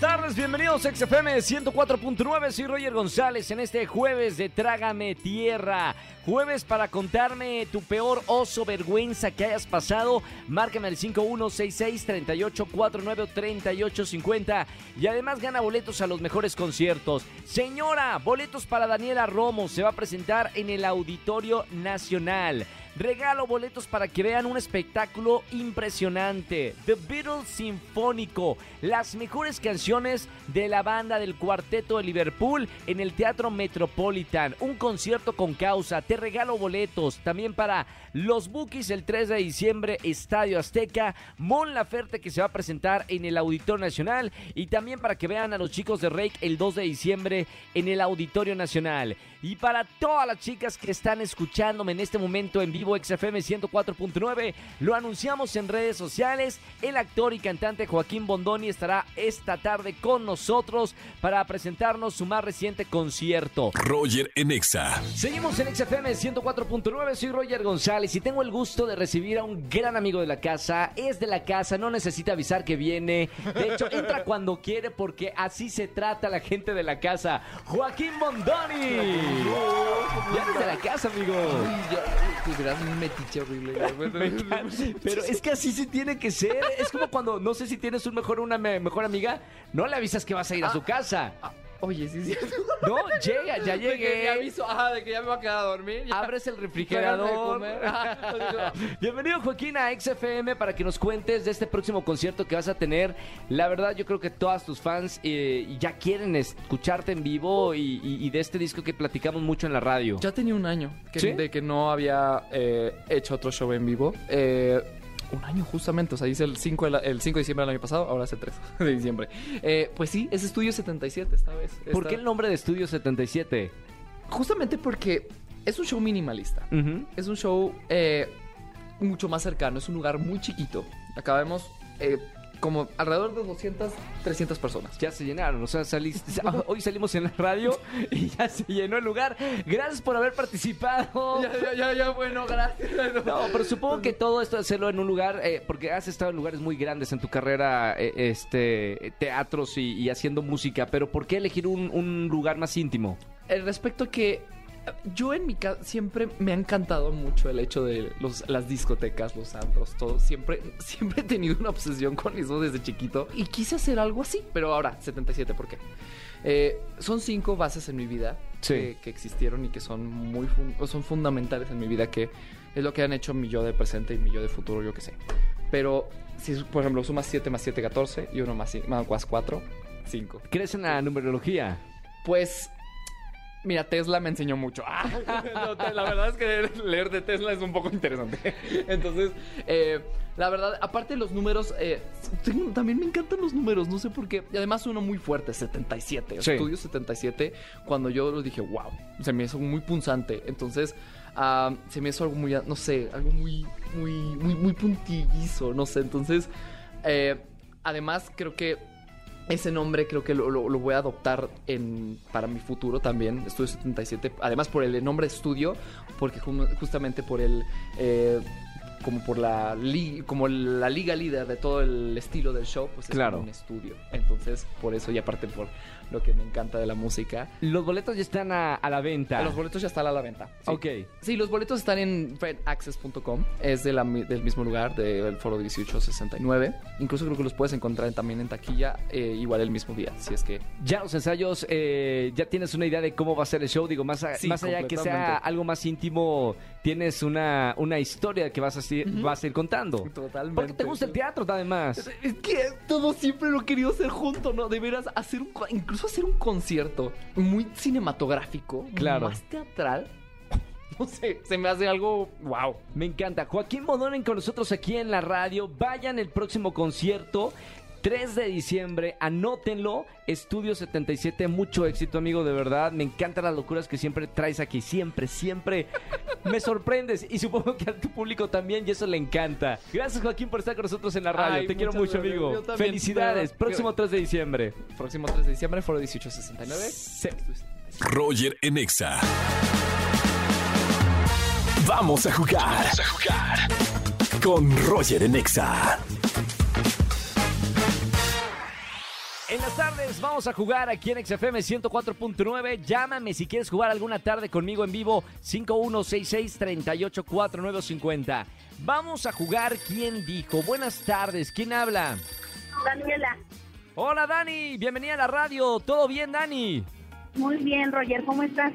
Buenas tardes, bienvenidos a XFM 104.9. Soy Roger González en este jueves de Trágame Tierra. Jueves para contarme tu peor oso vergüenza que hayas pasado. Márcame al 5166-3849-3850 y además gana boletos a los mejores conciertos. Señora, boletos para Daniela Romo se va a presentar en el Auditorio Nacional. Regalo boletos para que vean un espectáculo impresionante. The Beatles Sinfónico. Las mejores canciones de la banda del Cuarteto de Liverpool en el Teatro Metropolitan. Un concierto con causa. Te regalo boletos. También para los Bookies el 3 de diciembre, Estadio Azteca. Mon Laferte que se va a presentar en el Auditorio Nacional. Y también para que vean a los chicos de Rake el 2 de diciembre en el Auditorio Nacional. Y para todas las chicas que están escuchándome en este momento en vivo XFM 104.9, lo anunciamos en redes sociales. El actor y cantante Joaquín Bondoni estará esta tarde con nosotros para presentarnos su más reciente concierto. Roger en Exa. Seguimos en XFM 104.9, soy Roger González y tengo el gusto de recibir a un gran amigo de la casa. Es de la casa, no necesita avisar que viene. De hecho, entra cuando quiere porque así se trata la gente de la casa. Joaquín Bondoni. Ya eres de la casa, amigo. Gran metiche horrible. güey. Pero es que así se tiene que ser. Es como cuando, no sé si tienes un mejor una me- mejor amiga, no le avisas que vas a ir a su casa. Oye, sí, sí. No, llega, ya llegué. me aviso, ajá, de que ya me va a quedar a dormir. ya. Abres el refrigerador. Bienvenido Joaquín a XFM para que nos cuentes de este próximo concierto que vas a tener. La verdad yo creo que todas tus fans eh, ya quieren escucharte en vivo y, y- y de este disco que platicamos mucho en la radio. Ya tenía un año que- ¿Sí? de que no había eh, hecho otro show en vivo. Eh, un año justamente, o sea, hice el 5 de, la- el 5 de diciembre del año pasado, ahora hace 3 de diciembre. Eh, pues sí, es Estudio 77 esta vez. ¿Por qué el nombre de Estudio 77? Justamente porque es un show minimalista. Es un show eh, mucho más cercano, es un lugar muy chiquito. Acabamos eh, como alrededor de 200, 300 personas. Ya se llenaron, o sea, saliste, hoy salimos en la radio y ya se llenó el lugar. Gracias por haber participado. Ya, ya, ya, ya, bueno, gracias. No, pero supongo que todo esto hacerlo en un lugar, eh, porque has estado en lugares muy grandes en tu carrera, eh, este, teatros y, y haciendo música, pero ¿por qué elegir un, un lugar más íntimo? El respecto que yo en mi casa siempre me ha encantado mucho el hecho de los, las discotecas, los antros, todo. Siempre, siempre he tenido una obsesión con eso desde chiquito y quise hacer algo así. Pero ahora, 77, ¿por qué? Eh, son cinco bases en mi vida Sí. que, que existieron y que son muy fun- son fundamentales en mi vida, que es lo que han hecho mi yo de presente y mi yo de futuro, yo qué sé. Pero si, por ejemplo, sumas 7 más 7, 14 y 1 más, más 4, 5. ¿Crees en la numerología? Pues, mira, Tesla me enseñó mucho. Ah, no, la verdad es que leer de Tesla es un poco interesante. Entonces, eh, la verdad, aparte de los números, eh, tengo- también me encantan los números, no sé por qué. Y además uno muy fuerte, 77. Sí. Estudio 77. Cuando yo lo dije, wow, se me hizo muy punzante. Entonces, ah, se me hizo algo muy, no sé, algo muy, muy, muy, muy puntillizo, no sé. Entonces, eh, además creo que ese nombre creo que lo, lo- voy a adoptar en, para mi futuro también, Estudio 77. Además por el nombre estudio, porque ju- justamente por el... eh, como por la, li- como la liga líder de todo el estilo del show, pues es Claro. un estudio. Entonces, por eso y aparte por lo que me encanta de la música. Los boletos ya están a, a la venta. Los boletos ya están a la venta. sí. Ok. Sí, los boletos están en fanaccess.com. Es de la del mismo lugar, del foro 1869. Incluso creo que los puedes encontrar también en taquilla, eh, igual el mismo día, si es que... Ya los ensayos, eh, ya tienes una idea de cómo va a ser el show. Digo, más, a- Sí, más allá que sea algo más íntimo, tienes una, una historia que vas a, ir- vas a ir contando. Totalmente. Porque te gusta el teatro, además. Es que todo siempre lo he querido hacer junto, ¿no? De veras, hacer un, incluso hacer un concierto muy cinematográfico, Claro. más teatral. No sé, se me hace algo wow. Me encanta. Joaquín Bodonen con nosotros aquí en la radio. Vayan el próximo concierto. 3 de diciembre, anótenlo, Estudio 77, mucho éxito amigo, de verdad, me encantan las locuras que siempre traes aquí, siempre, siempre me sorprendes y supongo que a tu público también y eso le encanta. Gracias Joaquín por estar con nosotros en la radio, Ay, te quiero mucho gracias. amigo. Yo también, Felicidades, próximo 3 de diciembre. Próximo 3 de diciembre, foro 1869. Sí. Roger en Exa. Vamos a jugar. Vamos a jugar. Con Roger en En las tardes vamos a jugar aquí en XFM 104.9. Llámame si quieres jugar alguna tarde conmigo en vivo 5166-384950. Vamos a jugar ¿Quién dijo? Buenas tardes, ¿quién habla? Daniela. Hola Dani, bienvenida a la radio. ¿Todo bien Dani? Muy bien, Roger, ¿cómo estás?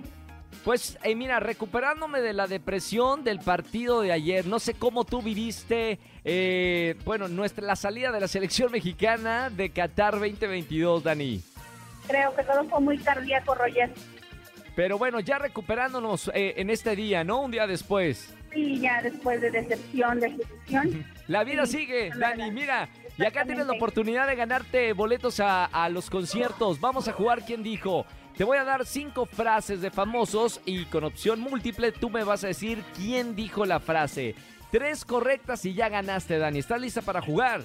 Pues eh, mira, recuperándome de la depresión del partido de ayer, no sé cómo tú viviste, eh, bueno, nuestra, la salida de la selección mexicana de Qatar 2022, Dani. Creo que todo fue muy cardíaco, Roger. Pero bueno, ya recuperándonos eh, en este día, ¿no? Un día después. Sí, ya después de decepción, de ejecución. La vida sigue, Dani, mira. Y acá tienes la oportunidad de ganarte boletos a, a los conciertos. Vamos a jugar ¿Quién dijo? Te voy a dar cinco frases de famosos y con opción múltiple tú me vas a decir quién dijo la frase. Tres correctas y ya ganaste, Dani. ¿Estás lista para jugar?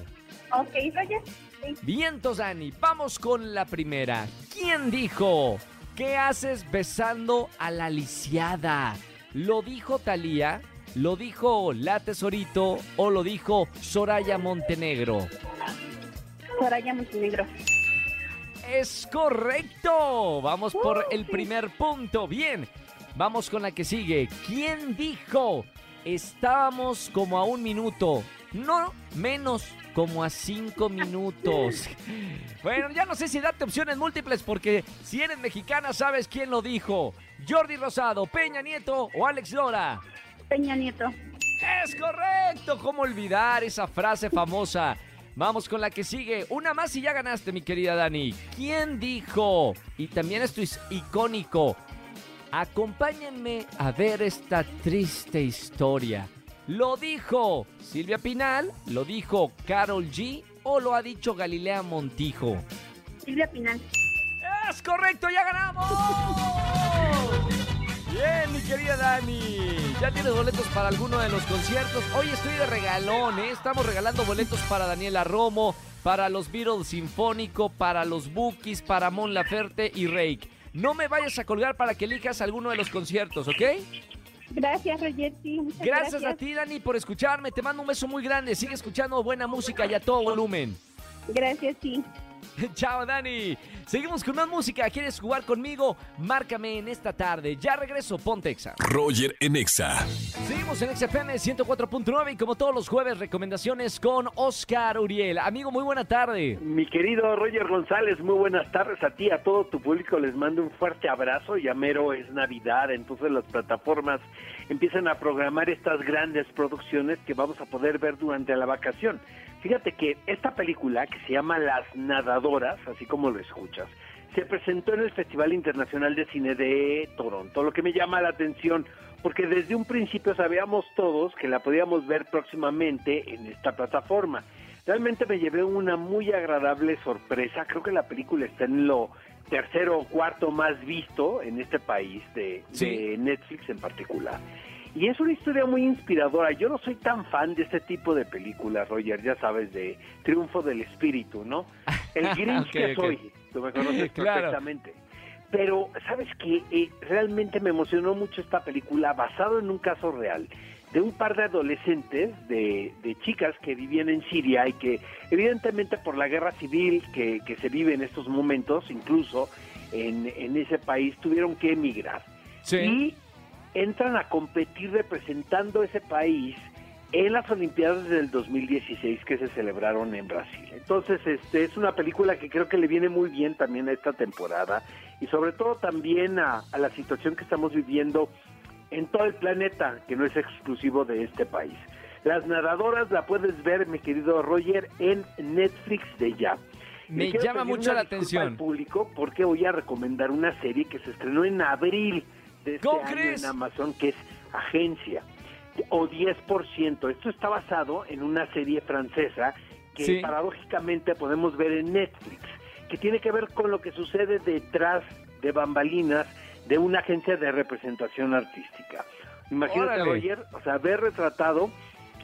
Ok, Roger. Sí. Vientos, Dani. Vamos con la primera. ¿Quién dijo? ¿Qué haces besando a la lisiada? ¿Lo dijo Talía? ¿Lo dijo La Tesorito? ¿O lo dijo Soraya Montenegro? Soraya Montenegro. Es correcto. Vamos por el primer punto. Bien. Vamos con la que sigue. ¿Quién dijo? Estábamos como a un minuto. No, menos como a cinco minutos. Bueno, ya no sé si darte opciones múltiples porque si eres mexicana sabes quién lo dijo. Jordi Rosado, Peña Nieto o Alex Lora. Peña Nieto. Es correcto. ¿Cómo olvidar esa frase famosa? Vamos con la que sigue. Una más y ya ganaste, mi querida Dani. ¿Quién dijo? Y también esto es icónico. Acompáñenme a ver esta triste historia. ¿Lo dijo Silvia Pinal? ¿Lo dijo Carol G? ¿O lo ha dicho Galilea Montijo? Silvia Pinal. ¡Es correcto! ¡Ya ganamos! Querida Dani. ¿Ya tienes boletos para alguno de los conciertos? Hoy estoy de regalón, ¿eh? Estamos regalando boletos para Daniela Romo, para los Beatles Sinfónico, para los Bookies, para Mon Laferte y Rake. No me vayas a colgar para que elijas alguno de los conciertos, ¿ok? Gracias, Roger. Sí, muchas Gracias, gracias. a ti, Dani, por escucharme. Te mando un beso muy grande. Sigue escuchando buena música y a todo volumen. Gracias, sí. Chao, Dani. Seguimos con más música. ¿Quieres jugar conmigo? Márcame en esta tarde. Ya regreso, Pontexa. Roger en Exa. Seguimos en XFM 104.9 y como todos los jueves, recomendaciones con Oscar Uriel. Amigo, muy buena tarde. Mi querido Roger González, muy buenas tardes a ti, a todo tu público. Les mando un fuerte abrazo. Ya mero es Navidad, entonces las plataformas empiezan a programar estas grandes producciones que vamos a poder ver durante la vacación. Fíjate que esta película, que se llama Las Nadadoras, así como lo escuchas, se presentó en el Festival Internacional de Cine de Toronto, lo que me llama la atención, porque desde un principio sabíamos todos que la podíamos ver próximamente en esta plataforma. Realmente me llevé una muy agradable sorpresa, creo que la película está en lo tercero o cuarto más visto en este país de, Sí. de Netflix en particular. Y es una historia muy inspiradora. Yo no soy tan fan de este tipo de películas, Roger, ya sabes, de triunfo del espíritu, ¿no? El Grinch Ok, que soy, tú me conoces Claro. perfectamente. Pero, ¿sabes qué? Eh, realmente me emocionó mucho esta película basado en un caso real de un par de adolescentes, de, de chicas que vivían en Siria y que evidentemente por la guerra civil que, que se vive en estos momentos, incluso en, en ese país, tuvieron que emigrar y entran a competir representando ese país en las Olimpiadas del 2016 que se celebraron en Brasil. Entonces, este es una película que creo que le viene muy bien también a esta temporada y sobre todo también a, a la situación que estamos viviendo en todo el planeta, que no es exclusivo de este país. Las nadadoras la puedes ver, mi querido Roger, en Netflix de ya. Me llama mucho la atención. al público porque voy a recomendar una serie que se estrenó en abril de este ¿Cómo año crees? en Amazon que es Agencia o 10%. Esto está basado en una serie francesa que Sí. paradójicamente podemos ver en Netflix, que tiene que ver con lo que sucede detrás de bambalinas de una agencia de representación artística. Imagínate. Roger, o sea, ver retratado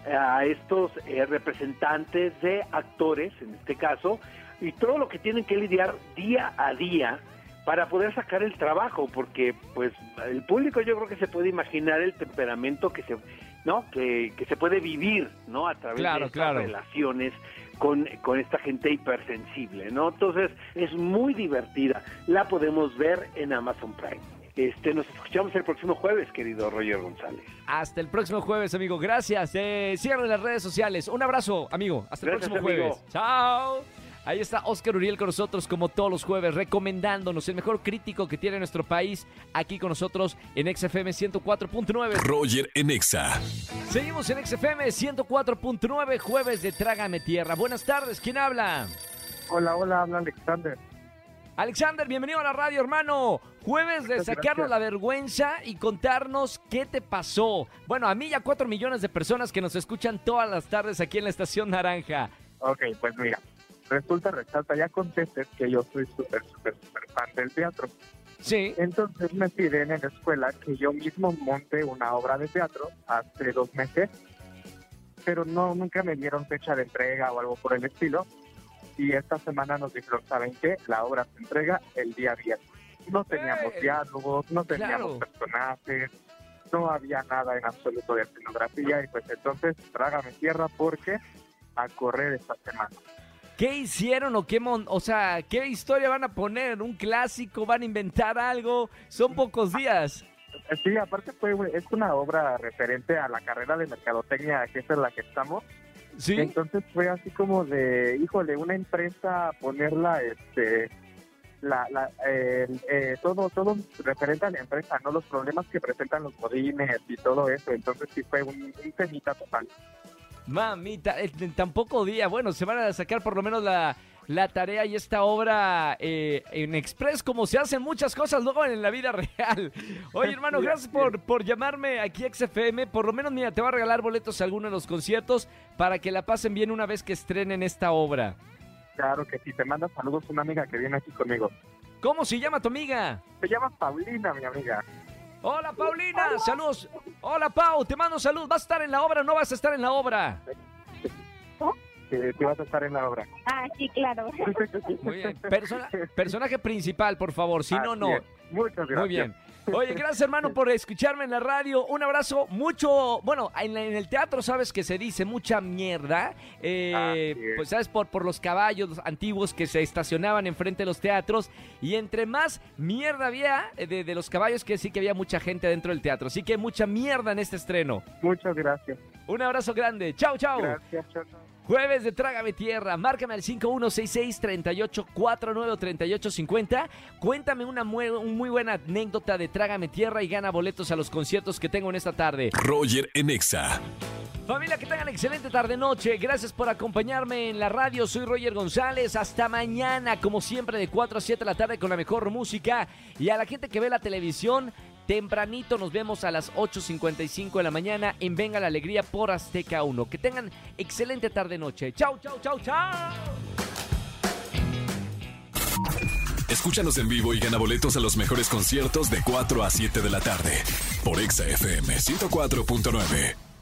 a estos eh, representantes de actores, en este caso, y todo lo que tienen que lidiar día a día para poder sacar el trabajo, porque pues el público yo creo que se puede imaginar el temperamento que se, ¿no? Que, que se puede vivir, ¿no? A través Claro, de estas claro. relaciones con, con esta gente hipersensible, ¿no? Entonces es muy divertida. La podemos ver en Amazon Prime. Este, nos escuchamos el próximo jueves, querido Roger González. Hasta el próximo jueves, amigo. Gracias. Eh, síganos en las redes sociales. Un abrazo, amigo. Hasta el Gracias, próximo amigo. jueves. Chao. Ahí está Oscar Uriel con nosotros como todos los jueves, recomendándonos el mejor crítico que tiene nuestro país aquí con nosotros en XFM 104.9. Roger en Exa. Seguimos en XFM 104.9, jueves de Trágame Tierra. Buenas tardes, ¿quién habla? Hola, hola, habla Alexander. Alexander, bienvenido a la radio, hermano. Jueves de sacarnos la vergüenza y contarnos qué te pasó. Bueno, a mí y a cuatro millones de personas que nos escuchan todas las tardes aquí en la Estación Naranja. Ok, pues mira, resulta, resalta, ya contestes que yo soy súper, súper, súper fan del teatro. Sí. Entonces me piden en la escuela que yo mismo monte una obra de teatro hace dos meses, pero no, nunca me dieron fecha de entrega o algo por el estilo. Y esta semana nos dijeron, ¿saben qué? La obra se entrega el día viernes. No teníamos ¡Ey! diálogos, no teníamos Claro. personajes, no había nada en absoluto de escenografía y pues entonces trágame tierra porque a correr esta semana. ¿Qué hicieron o qué mon o sea, qué historia van a poner? ¿Un clásico? ¿Van a inventar algo? Son pocos días. Sí, aparte fue, es una obra referente a la carrera de mercadotecnia que es en la que estamos. Sí. Entonces fue así como de, híjole, una empresa ponerla, este, la, la, eh, eh, todo, todo referente a la empresa, no los problemas que presentan los godines y todo eso. Entonces sí fue un, un temita total. Mamita, eh, en tan poco día. Bueno, se van a sacar por lo menos la, la tarea y esta obra eh, en Express, como se hacen muchas cosas luego en la vida real. Oye, hermano, gracias por, por llamarme aquí a XFM. Por lo menos, mira, te voy a regalar boletos a alguno de los conciertos para que la pasen bien una vez que estrenen esta obra. Claro que sí, te manda saludos una amiga que viene aquí conmigo. ¿Cómo se llama tu amiga? Se llama Paulina, mi amiga. Hola, Paulina. Saludos. Hola, Pau. Te mando saludos. ¿Vas a estar en la obra o no vas a estar en la obra? Que, vas a estar en la obra. Ah, sí, claro. Muy bien. Persona- personaje principal, por favor. Si no, no. es. Muchas gracias. Muy bien. Oye, gracias hermano por escucharme en la radio. Un abrazo, mucho, bueno, en, la- en el teatro sabes que se dice mucha mierda. Eh, pues sabes, por, por los caballos antiguos que se estacionaban enfrente de los teatros. Y entre más mierda había eh, de, de los caballos, que sí que había mucha gente dentro del teatro. Así que mucha mierda en este estreno. Muchas gracias. Un abrazo grande. Chao, chao. Gracias, chao, chao. Jueves de Trágame Tierra. Márcame al 5166-3849-3850. Cuéntame una muy, buena anécdota de Trágame Tierra y gana boletos a los conciertos que tengo en esta tarde. Roger en Exa. Familia, que tengan excelente tarde-noche. Gracias por acompañarme en la radio. Soy Roger González. Hasta mañana, como siempre, de 4 a 7 de la tarde con la mejor música. Y a la gente que ve la televisión, tempranito nos vemos a las 8.55 de la mañana en Venga la Alegría por Azteca 1. Que tengan excelente tarde-noche. Chau, chau, chau, chau. Escúchanos en vivo y gana boletos a los mejores conciertos de 4 a 7 de la tarde por Exa FM 104.9.